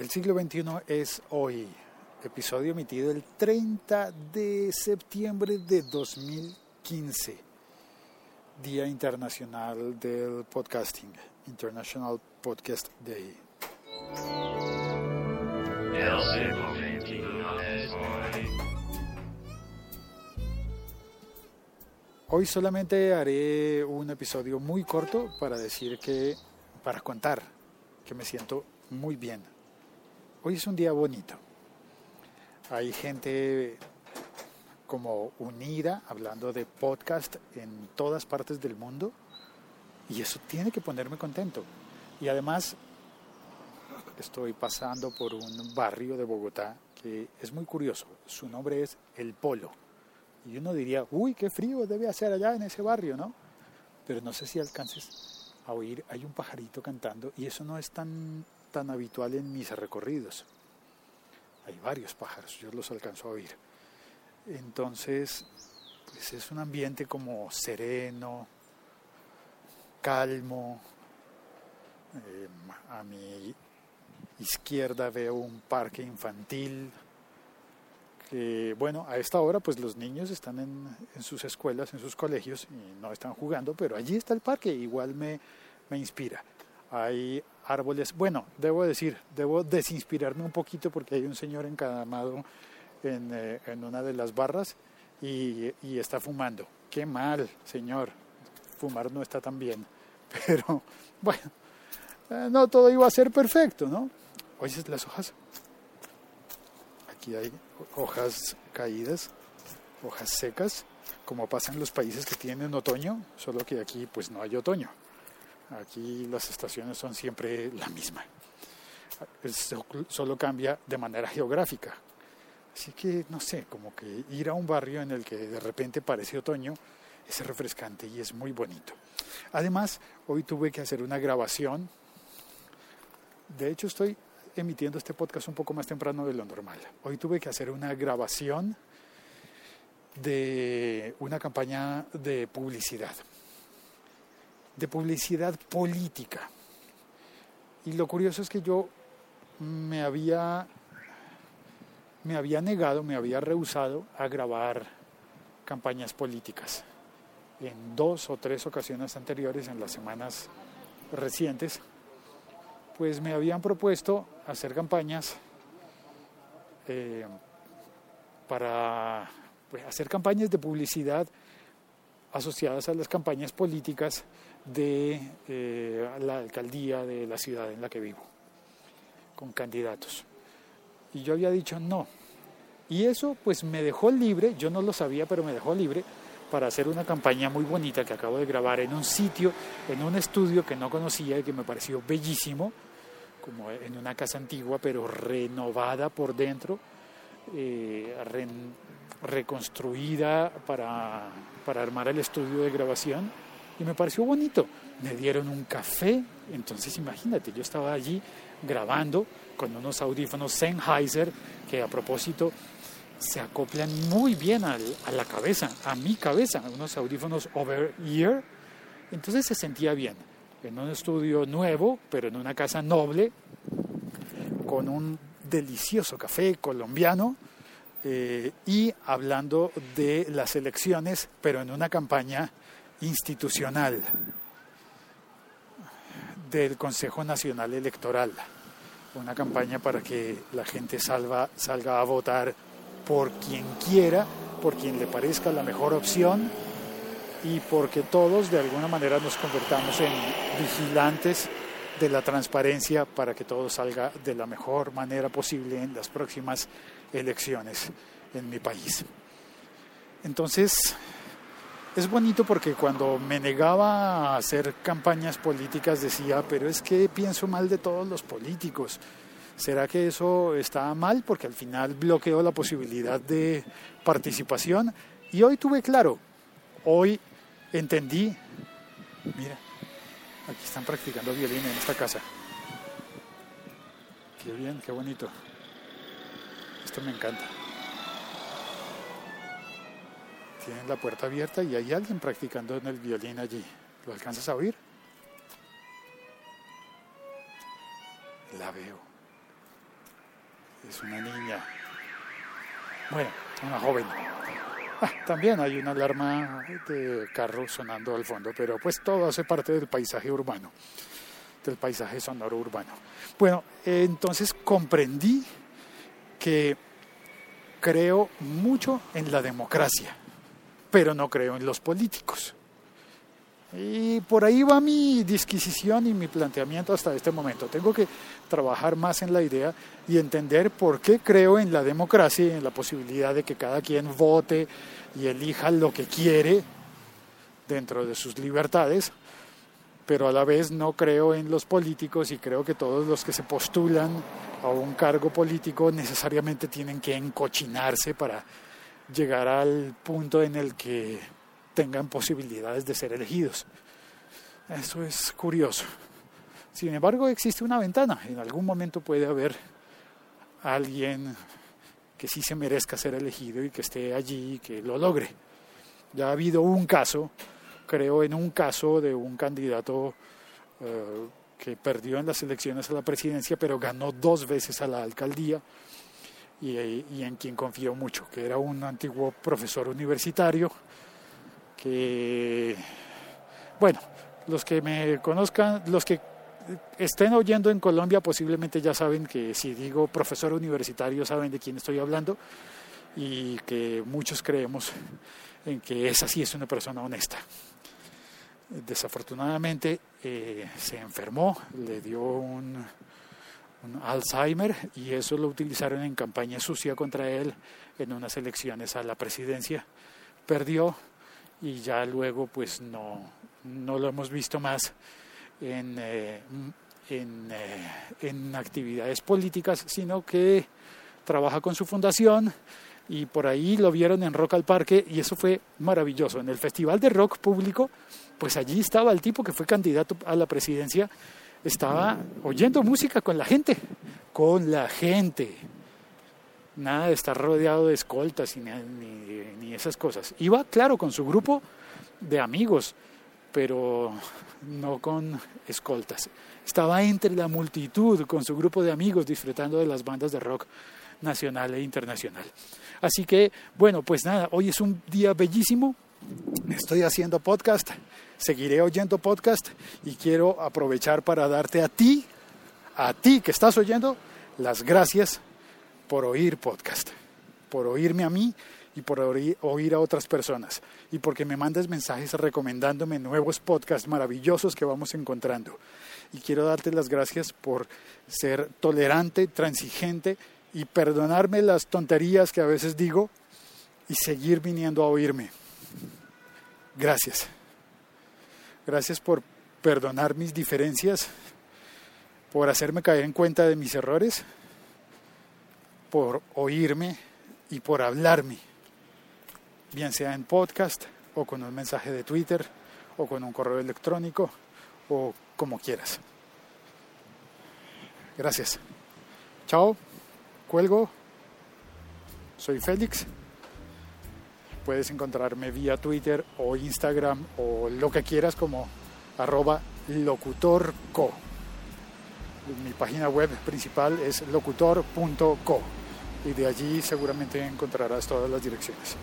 El siglo XXI es hoy, episodio emitido el 30 de septiembre de 2015, Día Internacional del Podcasting, International Podcast Day. Hoy solamente haré un episodio muy corto para decir que, para contar que me siento muy bien. Hoy es un día bonito. Hay gente como unida hablando de podcast en todas partes del mundo y eso tiene que ponerme contento. Y además estoy pasando por un barrio de Bogotá que es muy curioso. Su nombre es El Polo. Y uno diría, uy, qué frío debe hacer allá en ese barrio, ¿no? Pero no sé si alcances a oír, hay un pajarito cantando y eso no es tan, tan habitual en mis recorridos. Hay varios pájaros, yo los alcanzo a oír. Entonces, pues es un ambiente como sereno, calmo. Eh, a mi izquierda veo un parque infantil bueno, a esta hora pues los niños están en, sus escuelas, en sus colegios y no están jugando, pero allí está el parque, igual me, me inspira. Hay árboles, bueno, debo decir, debo desinspirarme un poquito porque hay un señor encadamado en, eh, en una de las barras y, y, está fumando. Qué mal, señor, fumar no está tan bien, pero bueno, eh, no todo iba a ser perfecto, ¿no? ¿Oyes las hojas? Aquí hay hojas caídas, hojas secas, como pasa en los países que tienen otoño, solo que aquí pues no hay otoño. Aquí las estaciones son siempre la misma. Solo cambia de manera geográfica. Así que, no sé, como que ir a un barrio en el que de repente parece otoño es refrescante y es muy bonito. Además, hoy tuve que hacer una grabación. De hecho, estoy emitiendo este podcast un poco más temprano de lo normal. Hoy tuve que hacer una grabación de una campaña de publicidad, de publicidad política. Y lo curioso es que yo me había, me había negado, me había rehusado a grabar campañas políticas en dos o tres ocasiones anteriores, en las semanas recientes, pues me habían propuesto hacer campañas eh, para pues, hacer campañas de publicidad asociadas a las campañas políticas de eh, la alcaldía de la ciudad en la que vivo, con candidatos. Y yo había dicho no. Y eso pues me dejó libre, yo no lo sabía, pero me dejó libre para hacer una campaña muy bonita que acabo de grabar en un sitio, en un estudio que no conocía y que me pareció bellísimo, como en una casa antigua, pero renovada por dentro, eh, reconstruida para, para armar el estudio de grabación y me pareció bonito. Me dieron un café, entonces imagínate, yo estaba allí grabando con unos audífonos Sennheiser que a propósito se acoplan muy bien a la cabeza, a mi cabeza, unos audífonos over ear, entonces se sentía bien en un estudio nuevo, pero en una casa noble, con un delicioso café colombiano eh, y hablando de las elecciones, pero en una campaña institucional del Consejo Nacional Electoral. Una campaña para que la gente salva, salga a votar por quien quiera, por quien le parezca la mejor opción y porque todos de alguna manera nos convertamos en vigilantes de la transparencia para que todo salga de la mejor manera posible en las próximas elecciones en mi país. Entonces, es bonito porque cuando me negaba a hacer campañas políticas decía, pero es que pienso mal de todos los políticos. ¿Será que eso está mal? Porque al final bloqueó la posibilidad de participación. Y hoy tuve claro, hoy entendí, mira, aquí están practicando violín en esta casa. Qué bien, qué bonito. Esto me encanta. Tienen la puerta abierta y hay alguien practicando en el violín allí. ¿Lo alcanzas a oír? La veo. es una niña. Bueno, una joven. También hay una alarma de carro sonando al fondo, pero pues todo hace parte del paisaje urbano, del paisaje sonoro urbano. Bueno, entonces comprendí que creo mucho en la democracia, pero no creo en los políticos. Y por ahí va mi disquisición y mi planteamiento hasta este momento. Tengo que trabajar más en la idea y entender por qué creo en la democracia y en la posibilidad de que cada quien vote y elija lo que quiere dentro de sus libertades, pero a la vez no creo en los políticos y creo que todos los que se postulan a un cargo político necesariamente tienen que encochinarse para llegar al punto en el que tengan posibilidades de ser elegidos. Eso es curioso. Sin embargo, existe una ventana. En algún momento puede haber alguien que sí se merezca ser elegido y que esté allí y que lo logre. Ya ha habido un caso, creo en un caso de un candidato eh, que perdió en las elecciones a la presidencia, pero ganó dos veces a la alcaldía y, y en quien confió mucho, que era un antiguo profesor universitario que, bueno, los que me conozcan, los que estén oyendo en Colombia posiblemente ya saben que si digo profesor universitario saben de quién estoy hablando y que muchos creemos en que esa sí es una persona honesta. Desafortunadamente eh, se enfermó, le dio un, un Alzheimer y eso lo utilizaron en campaña sucia contra él en unas elecciones a la presidencia. Perdió y ya luego pues no, no lo hemos visto más en, eh, en, eh, en, actividades políticas, sino que trabaja con su fundación y por ahí lo vieron en Rock al Parque y eso fue maravilloso. En el Festival de Rock Público, pues allí estaba el tipo que fue candidato a la presidencia, estaba oyendo música con la gente, con la gente nada de estar rodeado de escoltas ni, ni, esas cosas. Iba, claro, con su grupo de amigos, pero no con escoltas. Estaba entre la multitud con su grupo de amigos disfrutando de las bandas de rock nacional e internacional. Así que, bueno, pues nada, hoy es un día bellísimo. Estoy haciendo podcast, seguiré oyendo podcast y quiero aprovechar para darte a ti, a ti que estás oyendo, las gracias por oír podcast, por oírme a mí y por oír, a otras personas y porque me mandes mensajes recomendándome nuevos podcasts maravillosos que vamos encontrando. Y quiero darte las gracias por ser tolerante, transigente y perdonarme las tonterías que a veces digo y seguir viniendo a oírme. Gracias. Gracias por perdonar mis diferencias, por hacerme caer en cuenta de mis errores por oírme y por hablarme, bien sea en podcast o con un mensaje de Twitter o con un correo electrónico o como quieras. Gracias. Chao. Cuelgo. Soy Félix. Puedes encontrarme vía Twitter o Instagram o lo que quieras como arroba locutorco. Mi página web principal es locutor.co y de allí seguramente encontrarás todas las direcciones.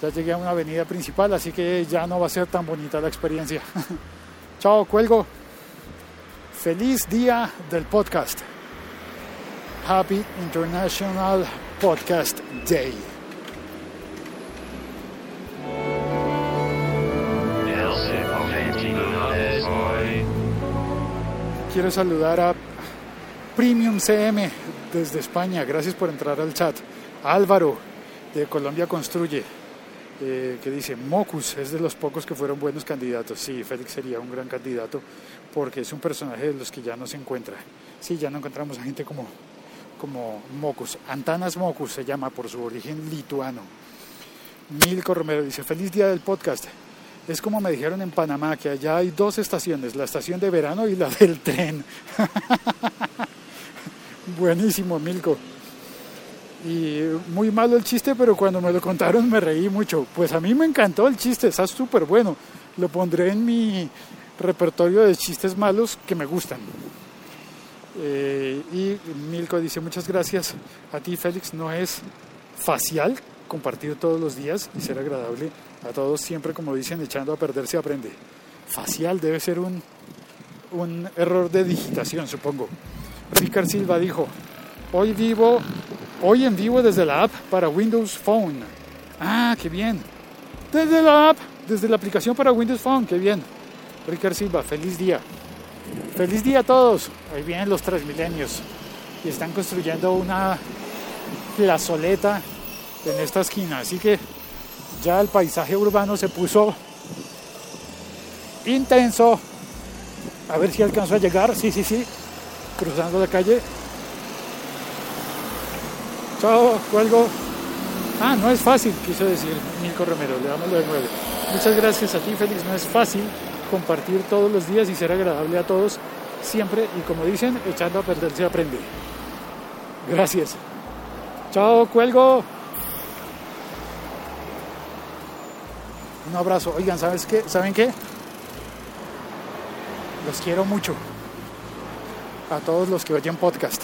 Ya llegué a una avenida principal, así que ya no va a ser tan bonita la experiencia. Chao, cuelgo. Feliz día del podcast. Happy International Podcast Day. Quiero saludar a Premium CM desde España, gracias por entrar al chat. Álvaro de Colombia Construye, eh, que dice, Mocus es de los pocos que fueron buenos candidatos. Sí, Félix sería un gran candidato porque es un personaje de los que ya no se encuentra. Sí, ya no encontramos a gente como, como Mocus. Antanas Mocus se llama por su origen lituano. Milko Romero dice, feliz día del podcast. Es como me dijeron en Panamá, que allá hay dos estaciones, la estación de verano y la del tren. Buenísimo, Milko. Y muy malo el chiste, pero cuando me lo contaron me reí mucho. Pues a mí me encantó el chiste, está súper bueno. Lo pondré en mi repertorio de chistes malos que me gustan. Eh, y Milko dice muchas gracias a ti Félix, no es facial compartir todos los días y ser agradable a todos, siempre como dicen, echando a perder se aprende. Facial debe ser un, un error de digitación, supongo. Ricard Silva dijo, hoy vivo, hoy en vivo desde la app para Windows Phone. Ah, qué bien. Desde la app, desde la aplicación para Windows Phone, qué bien. Ricard Silva, feliz día. Feliz día a todos. Ahí vienen los Transmilenios y están construyendo una plazoleta en esta esquina. Así que ya el paisaje urbano se puso intenso. A ver si alcanzo a llegar. Sí, sí, sí. Cruzando la calle. Chao, cuelgo. Ah, no es fácil, quiso decir Milko Romero. Le damos lo de nuevo. Muchas gracias a ti, Félix. No es fácil compartir todos los días y ser agradable a todos siempre. Y como dicen, echando a perder se aprende. Gracias. Chao, cuelgo. Un abrazo. Oigan, ¿sabes qué? ¿Saben qué? Los quiero mucho. A todos los que oyen podcast.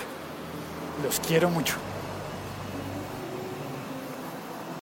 Los quiero mucho.